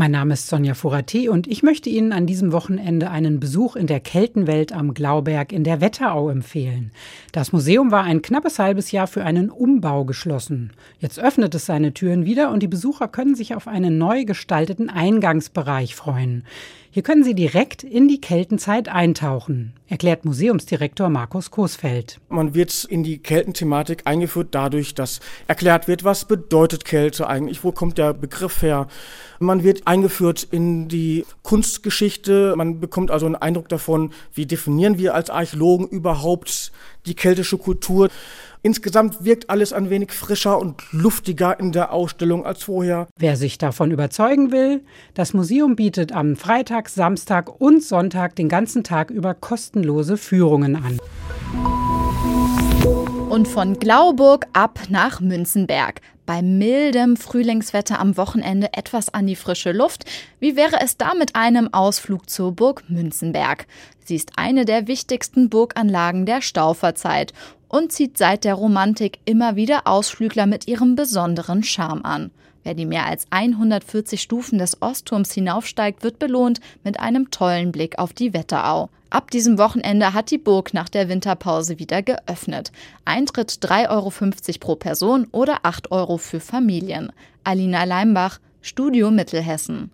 Mein Name ist Sonja Furati und ich möchte Ihnen an diesem Wochenende einen Besuch in der Keltenwelt am Glauberg in der Wetterau empfehlen. Das Museum war ein knappes halbes Jahr für einen Umbau geschlossen. Jetzt öffnet es seine Türen wieder und die Besucher können sich auf einen neu gestalteten Eingangsbereich freuen. Hier können Sie direkt in die Keltenzeit eintauchen, erklärt Museumsdirektor Markus Kosfeld. Man wird in die Keltenthematik eingeführt dadurch, dass erklärt wird, was bedeutet Kälte eigentlich, wo kommt der Begriff her. Man wird eingeführt in die Kunstgeschichte, man bekommt also einen Eindruck davon, wie definieren wir als Archäologen überhaupt die keltische Kultur. Insgesamt wirkt alles ein wenig frischer und luftiger in der Ausstellung als vorher. Wer sich davon überzeugen will, das Museum bietet am Freitag, Samstag und Sonntag den ganzen Tag über kostenlose Führungen an. Und von Glauburg ab nach Münzenberg. Bei mildem Frühlingswetter am Wochenende etwas an die frische Luft. Wie wäre es da mit einem Ausflug zur Burg Münzenberg? Sie ist eine der wichtigsten Burganlagen der Stauferzeit und zieht seit der Romantik immer wieder Ausflügler mit ihrem besonderen Charme an. Wer die mehr als 140 Stufen des Ostturms hinaufsteigt, wird belohnt mit einem tollen Blick auf die Wetterau. Ab diesem Wochenende hat die Burg nach der Winterpause wieder geöffnet. Eintritt 3,50 Euro pro Person oder 8 Euro für Familien. Alina Leimbach, Studio Mittelhessen.